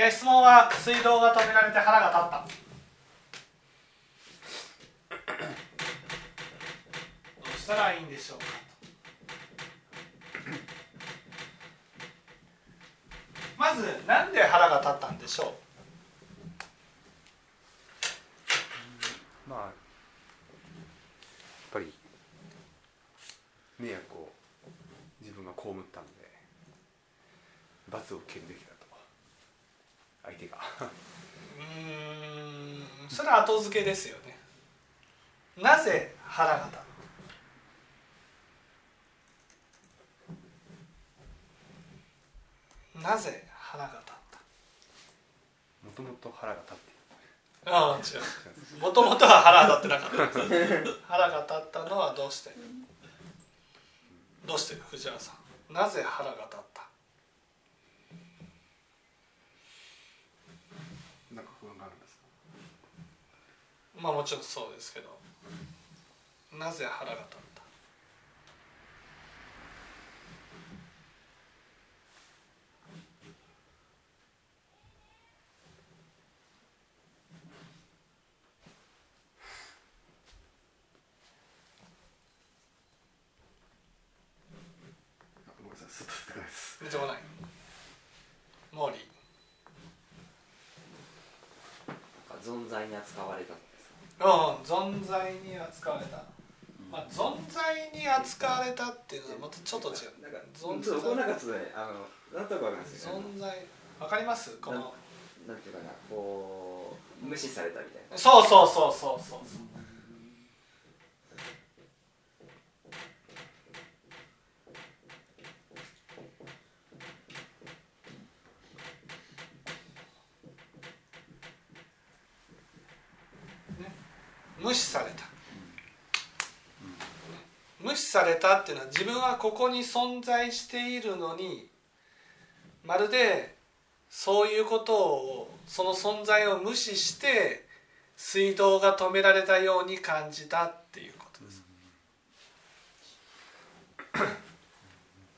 えー質問は水道が止められて腹が立った。どうしたらいいんでしょうかまずなんで腹が立ったんでしょまあやっぱり迷惑を自分が被ったので罰を受けるべきだと相手がううーんそれは後付けですよね。なぜ腹が立ったなぜ腹が立った？もともと腹が立っていああ違う。もともとは腹が立ってなかった。腹が立ったのはどうして？どうして？藤原さん。なぜ腹が立ったるなんか不安があるんですかまあもちろんそうですけどなぜ腹が立った？出てこないです。出てこない。モーリー。存在に扱われたんですうん存在に扱われた、まあ、存在に扱われたっていうのはまたちょっと違う。なんか存ちょっとこなんかちょっとねあのなんとかわかすよ、ね、存在わかります？このなんていうかなこう無視されたみたいな。そうそうそうそうそう無視された無視されたっていうのは自分はここに存在しているのにまるでそういうことをその存在を無視して水道が止められたように感じたっていうことです。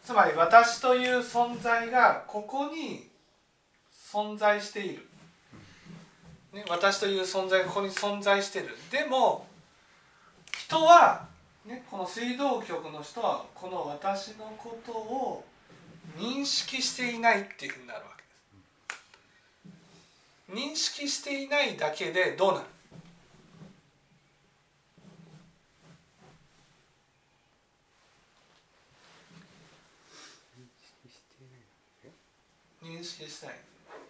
つまり私という存在がここに存在している、ね、私という存在がここに存在している。でも人は、ね、この水道局の人はこの私のことを認識していないっていうふうになるわけです。認識していないだけでどうなる？認識してない。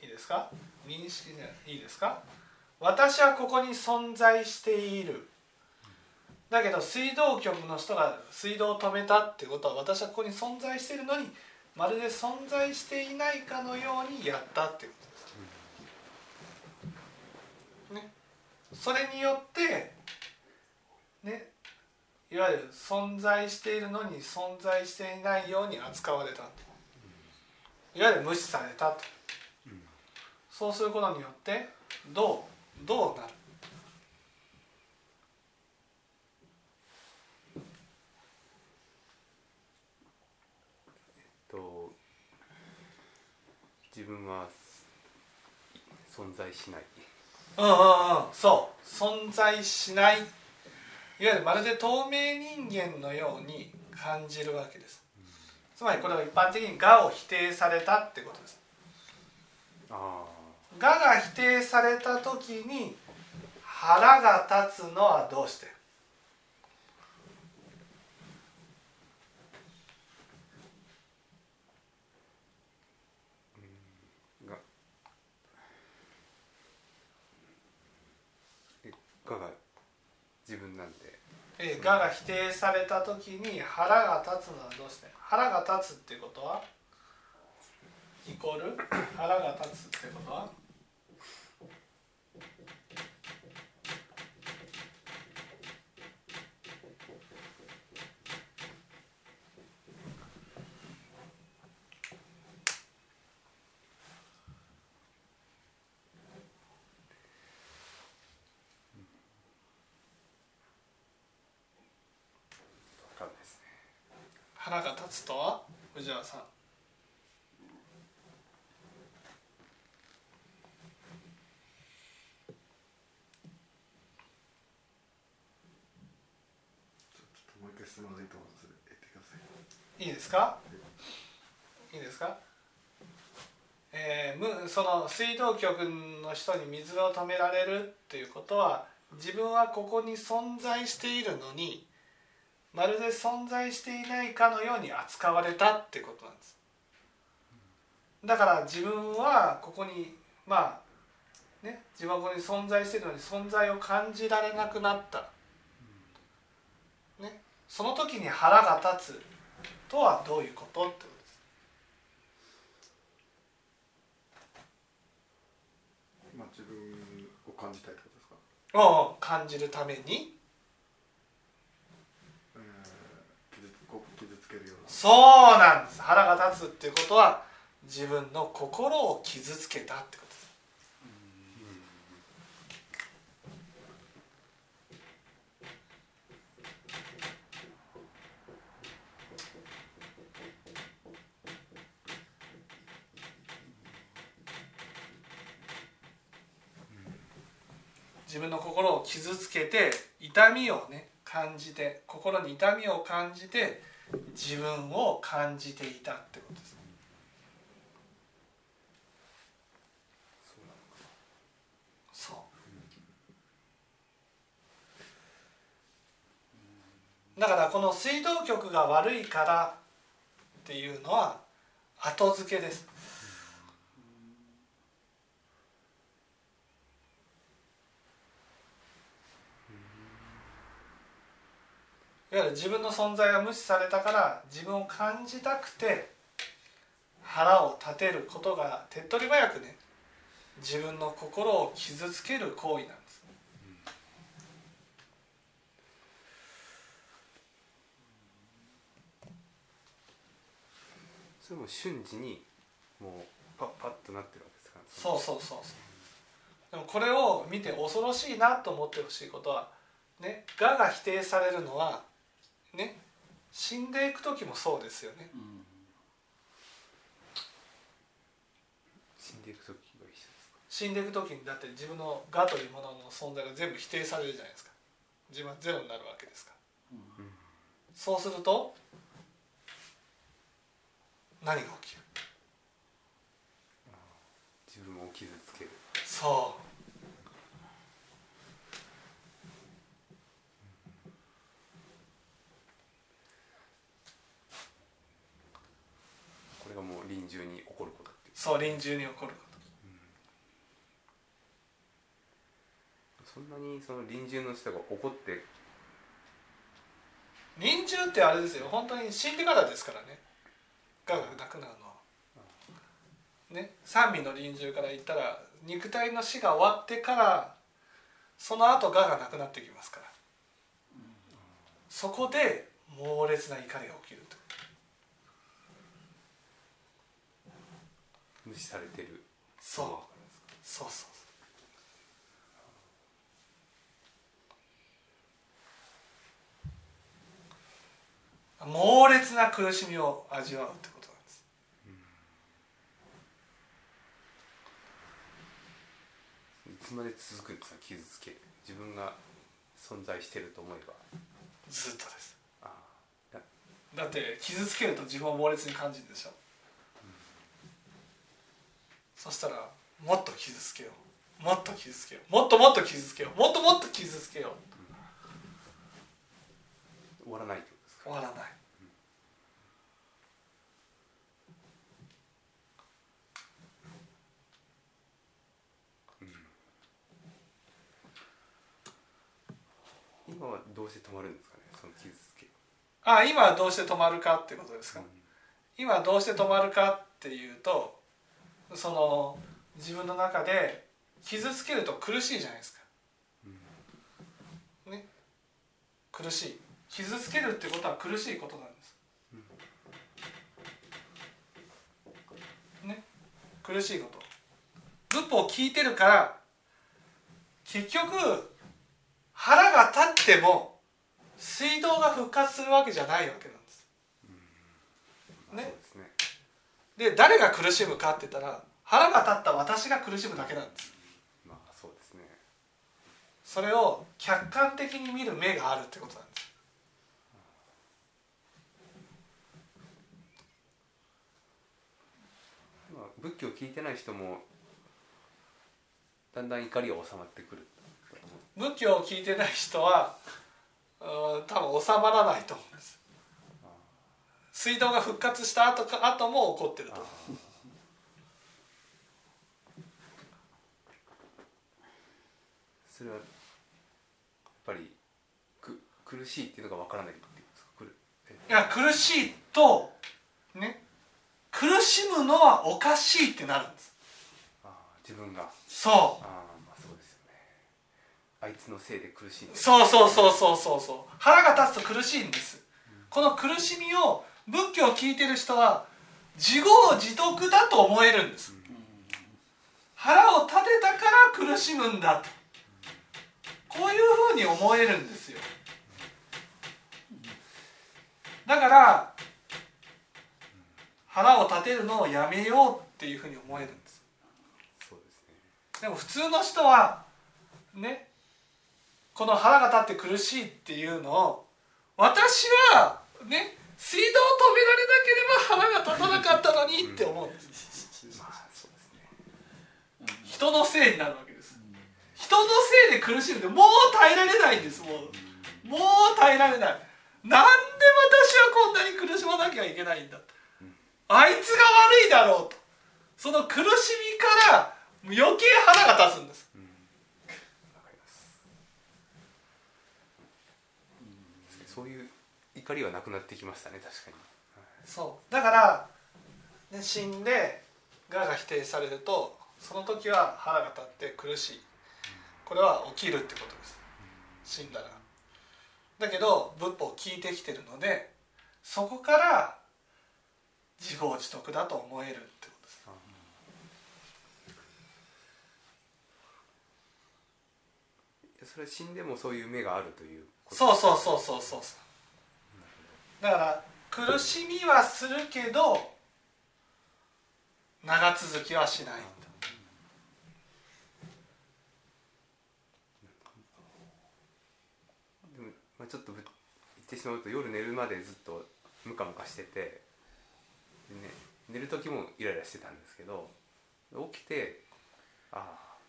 いいですか？認識してない。いですか？私はここに存在している。だけど水道局の人が水道を止めたってことは私はここに存在しているのにまるで存在していないかのようにやったっていうことです。ね、それによってね。いわゆる存在しているのに存在していないように扱われた。いわゆる無視されたと。そうすることによってどうどうなる？と自分は存在しない。うんうんうんそう。存在しない。いわゆるまるで透明人間のように感じるわけです。つまりこれは一般的に「我」を否定されたってことです。あ「我」が否定された時に腹が立つのはどうして？あが。自分なんで。えー我が否定された時に腹が立つのはどうして？腹が立つっていうことは？イコール？腹が立つってことは？が立つと？は藤原さん。いいですか？いいですか？ええー、その水道局の人に水を止められるっていうことは自分はここに存在しているのにまるで存在していないかのように扱われたってことなんです。だから自分はここにまあね自分はここに存在しているのに存在を感じられなくなった、ね、その時に腹が立つとはどういうことってことです。まあ自分を感じたいってことですか？を感じるためにえー傷つこう傷つけるようなそうなんです。腹が立つっていうことは自分の心を傷つけたってことです。自分の心を傷つけて痛みをね感じて心に痛みを感じて自分を感じていたってことですそう。だからこの水道局が悪いからっていうのは後付けです。いわゆる自分の存在が無視されたから自分を感じたくて腹を立てることが手っ取り早くね自分の心を傷つける行為なんです。それも瞬時にもうパッパッとなってるわけですか？らそうそうそうそう。でもこれを見て恐ろしいなと思ってほしいことはね我が否定されるのはね死んでいく時もそうですよね。死んでいく時が一緒ですか？死んでいく時にだって自分の我というものの存在が全部否定されるじゃないですか。自分はゼロになるわけですから、そうすると何が起きる？自分を傷つける。そうこれがもう臨終に起こること。ってそう臨終に起こることそんなにその臨終の人が怒って。臨終ってあれですよ。本当に死んでからですからね。我がなくなるのは。ね三味の臨終から言ったら肉体の死が終わってからその後我がなくなってきますから。そこで猛烈な怒りが起きると無視されてる。そう。そうそうそう。猛烈な苦しみを味わうってことなんです。いつまで続くんですか傷つけ。る自分が存在してると思えば。ずっとです。あ。だって傷つけると自分を猛烈に感じるでしょ、そしたらもっと傷つけよう。もっと傷つけよう。もっともっと傷つけよう。もっともっと傷つけよう。終わらない終わらない。今はどうして止まるんですかね？その傷つけ。あ今はどうして止まるかってことですか、今どうして止まるかっていうとその自分の中で傷つけると苦しいじゃないですか、ね。苦しい。傷つけるってことは苦しいことなんです、ね。苦しいこと。仏法を聞いてるから結局腹が立っても水道が復活するわけじゃないわけなんです。ねで誰が苦しむかって言ったら腹が立った私が苦しむだけなんです。まあそうですね。それを客観的に見る目があるってことなんです。まあ、仏教聞いてない人もだんだん怒りが収まってくる。仏教を聞いてない人は、多分収まらないと思うんです。水道が復活した後か後も怒ってると。それはやっぱりく苦しいっていうのがわからないっていや苦しいとね苦しむのはおかしいってなるんです。あー自分が。そああまあそうですよね。あいつのせいで苦しいそうそうそうそうそうそう。腹が立つと苦しいんです。この苦しみを仏教を聞いてる人は自業自得だと思えるんです。腹を立てたから苦しむんだと。こういうふうに思えるんですよ。だから腹を立てるのをやめようっていうふうに思えるんです。でも普通の人はねこの腹が立って苦しいっていうのを私はね水道を止められなければ腹が立たなかったのにって思うんです。まあそうですね。人のせいになるわけです。人のせいで苦しむってもう耐えられないんです。もうもう耐えられない。なんで私はこんなに苦しまなきゃいけないんだあいつが悪いだろうと。その苦しみから余計腹が立つんです。わかりますそういう怒りはなくなってきましたね確かに。そう。だから、ね、死んで我が否定されるとその時は腹が立って苦しい。これは起きるってことです。死んだら。だけど仏法を聞いてきてるのでそこから自業自得だと思えるってことです。それは死んでもそういう目があるということ。そうそうそうそうそうそうだから苦しみはするけど長続きはしない。でも、まあ、ちょっとぶ言ってしまうと夜寝るまでずっとムカムカしてて、ね、寝る時もイライラしてたんですけど起きてああ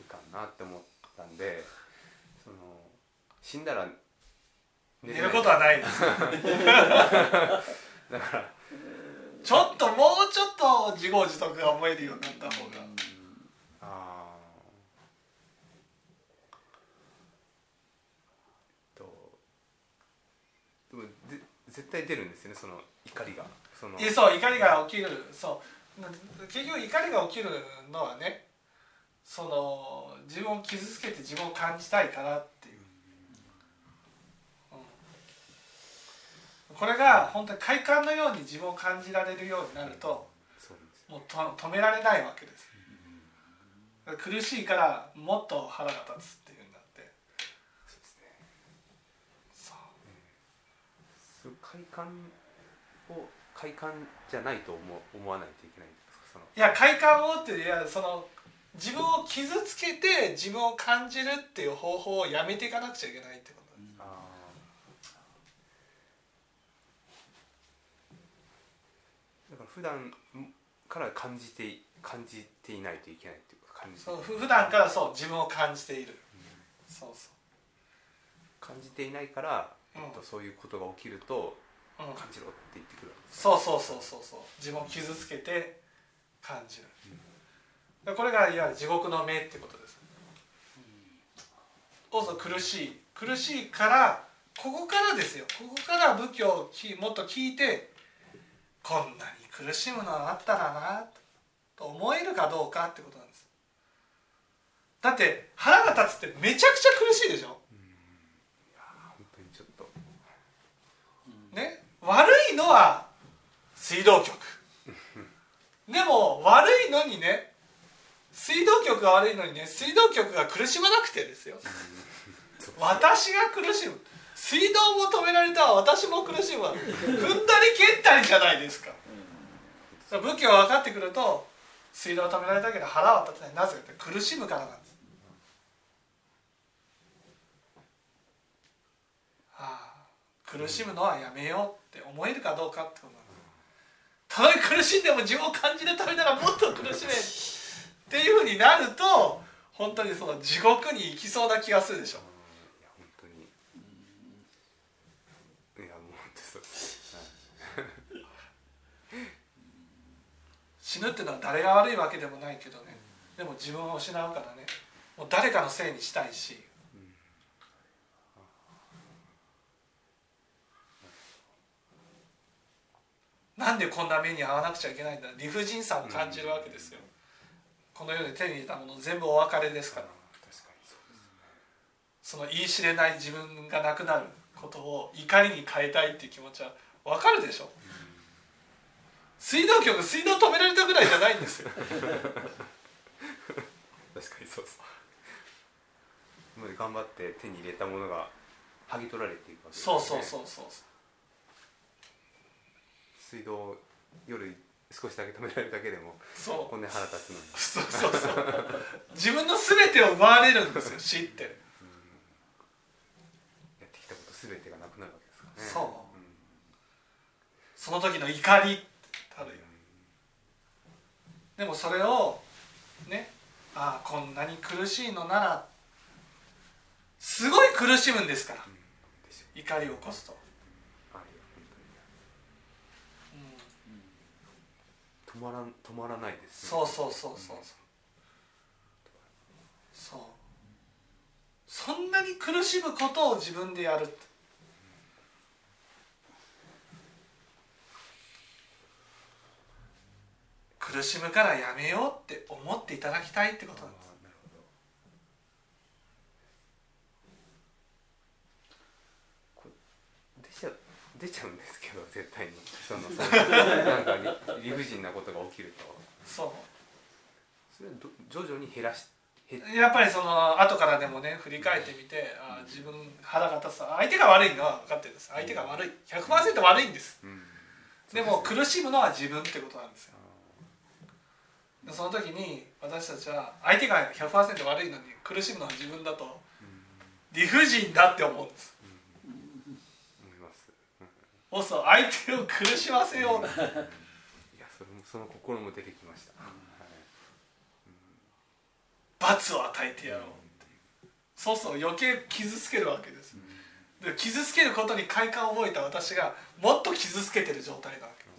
いかんなって思ったんでその死んだら寝寝ることはないです。だから。ちょっともうちょっと自業自得が思えるようになった方が。あー。とでもで絶対出るんですよねその怒りが。その。えそう怒りが起きる。そう。結局怒りが起きるのはねその自分を傷つけて自分を感じたいからっていう、うんこれが本当に快感のように自分を感じられるようになるともうと止められないわけです。苦しいからもっと腹が立つっていうふうになって。そうですね。そう。快感を快感じゃないと思思わないといけないんですか？その。いや快感をっていやその自分を傷つけて自分を感じるっていう方法をやめていかなくちゃいけないってことですあーだから普段から感じて感じていないといけないっていうか感じそうふ普段からそう自分を感じている、そうそ感じていないから、うん。えっと、そういうことが起きるとう、うん、感じろって言ってくるわけ。ですそうそうそうそうそう。自分を傷つけて感じる、でこれがいわゆる地獄の目ってことです、こそ苦しい。苦しいからここからですよ。ここから仏教をきもっと聞いてこんなに苦しむのがあったらなと思えるかどうかってことなんです。だって腹が立つってめちゃくちゃ苦しいでしょ？ね？悪いのは水道局。でも悪いのにね水道局が悪いのにね水道局が苦しまなくてですよ。私が苦しむ水道も止められたわ私も苦しむわ。踏んだり蹴ったりじゃないですか。仏教が分かってくると水道を止められたけど腹は立てない。なぜかって苦しむからなんです。ああ苦しむのはやめようって思えるかどうかってことなたとえ苦しんでも自分を感じるためならもっと苦しめっていうふうになると本当にその地獄に行きそうな気がするでしょいや本当にいやもう本当にそうです、はい死ぬっていうのは誰が悪いわけでもないけどね。でも自分を失うからね。もう誰かのせいにしたいし。なんでこんな目に遭わなくちゃいけないんだ。理不尽さを感じるわけですよ、この世で手に入れたもの全部お別れですから。その言い知れない自分がなくなることを怒りに変えたいっていう気持ちは分かるでしょ。水道局水道止められたぐらいじゃないんですよ。確かにそうです頑張って手に入れたものが剥ぎ取られていくわけですね。そうそうそうそう。水道を夜少しだけ止められるだけでもそう。こんなに腹立つのに。そうそうそう。自分の全てを奪われるんですよ死ってやってきたこと全てがなくなるわけですからね。そう。その時の怒りたるよ。でもそれをねああこんなに苦しいのならすごい苦しむんですから。怒りを起こすと、うん、止まらん止まらないですね。そうそうそうそうそう。そう。そんなに苦しむことを自分でやるって苦しむからやめようって思っていただきたいってことなんです。あーなるほど。これ出ちゃ出ちゃうんですけど絶対に。そのそのなんか理理不尽なことが起きると。そそれ徐々に減らしやっぱりその後からでもね振り返ってみてあー自分腹が立つ相手が悪いのは分かってるんです。相手が悪い。100%悪いんです。うん。でも苦しむのは自分ってことなんですよ。でその時に私たちは相手が100%悪いのに苦しむのは自分だと理不尽だって思うんです。そうそう相手を苦しませよう。いやそれもその心も出てきました、はい。罰を与えてやろうそうそう余計傷つけるわけです。で傷つけることに快感を覚えた私がもっと傷つけてる状態なわけ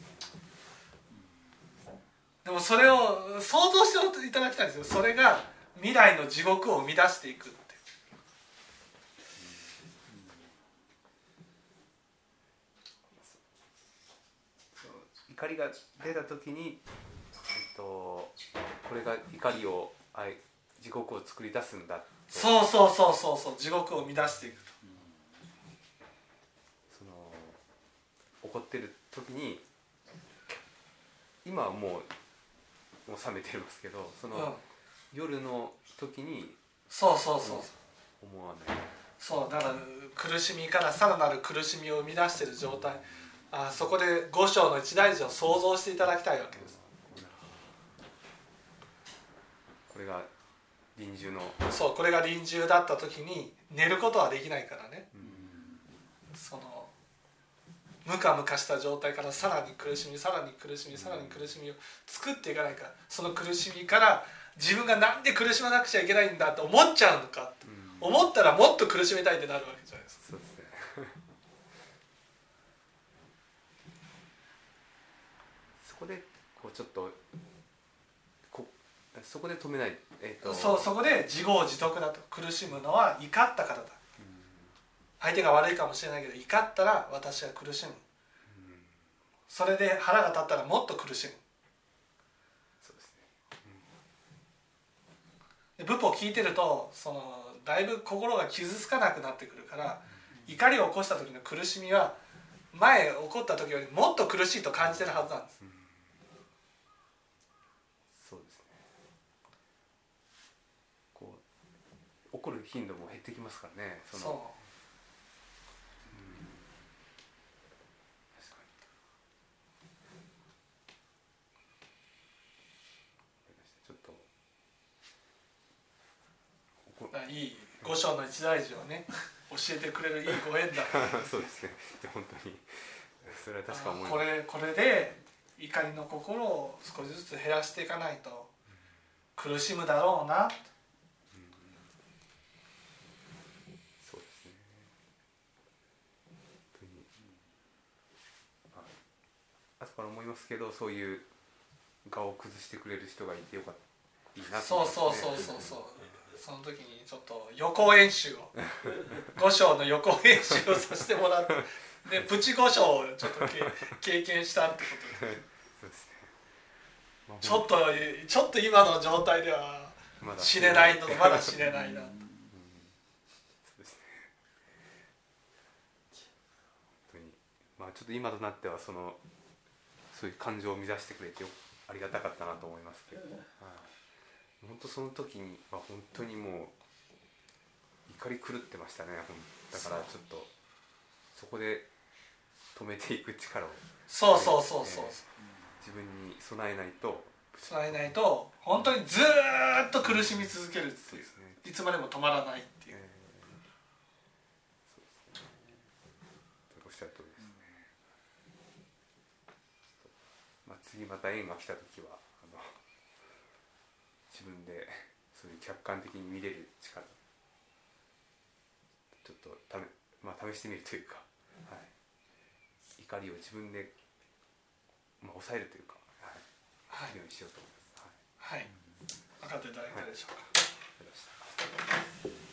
でもそれを想像していただきたいんですよ。それが未来の地獄を生み出していくって怒りが出た時に、えっと、これが怒りをあい地獄を作り出すんだとそうそうそうそうそう。地獄を生み出していくと。その怒ってる時に今はもうもう冷めてますけどその、うん。夜の時にそうそうそう。思わない。そうだから苦しみからさらなる苦しみを生み出している状態。あそこで五章の一大事を想像していただきたいわけです。これが臨終の。そうこれが臨終だった時に寝ることはできないからね。そのムカムカした状態からさらに苦しみさらに苦しみさらに苦しみを作っていかないか。らその苦しみから自分がなんで苦しまなくちゃいけないんだと思っちゃうのか。って思ったらもっと苦しめたいってなるわけじゃないですか。そうですね。そこでこうちょっとこそこで止めない。えっ、と。そうそこで自業自得だと。苦しむのは怒ったからだ相手が悪いかもしれないけど怒ったら私は苦しむ。それで腹が立ったらもっと苦しむ。そうですね。で仏法を聞いてるとそのだいぶ心が傷つかなくなってくるから怒りを起こした時の苦しみは前起こった時よりもっと苦しいと感じてるはずなんです。そうですね。こう怒る頻度も減ってきますからね。そのそう確かにちょっと怒だからいい五章の一大事をね 教えてくれるいいご縁だ。そうですね。本当に。それは確か思います。これこれで怒りの心を少しずつ減らしていかないと苦しむだろうな。そうですね。本当に。あ後から思いますけどそういう顔を崩してくれる人がいてよかったいいなとそう思いますねそうそうそうそう。その時にちょっと予行演習を。五章の予行演習をさせてもらって。でプチ五章をちょっとけ経験したってことで。そうですね、まあちょっとちょっと今の状態では死ねないのまだ死ねないなそうですね。本当に。まあちょっと今となってはそのそういう感情を乱してくれてよありがたかったなと思いますけど、はい、本当その時には本当にもう怒り狂ってましたねだからちょっとそこで止めていく力を。そうそうそうそう自分に備えないと。伝えないと本当にずーっと苦しみ続けるっていう。ね。いつまでも止まらないっていう。えーそうですね。おっしゃる通りですね、まあ、次また縁が来た時は自分でそういう客観的に見れる力。ちょっとため、まあ、試してみるというか、はい、怒りを自分で、まあ、抑えるというか、はい、はい。ようにしようと思います。はい。はい。分かっていただけたでしょうか。ありがとうござい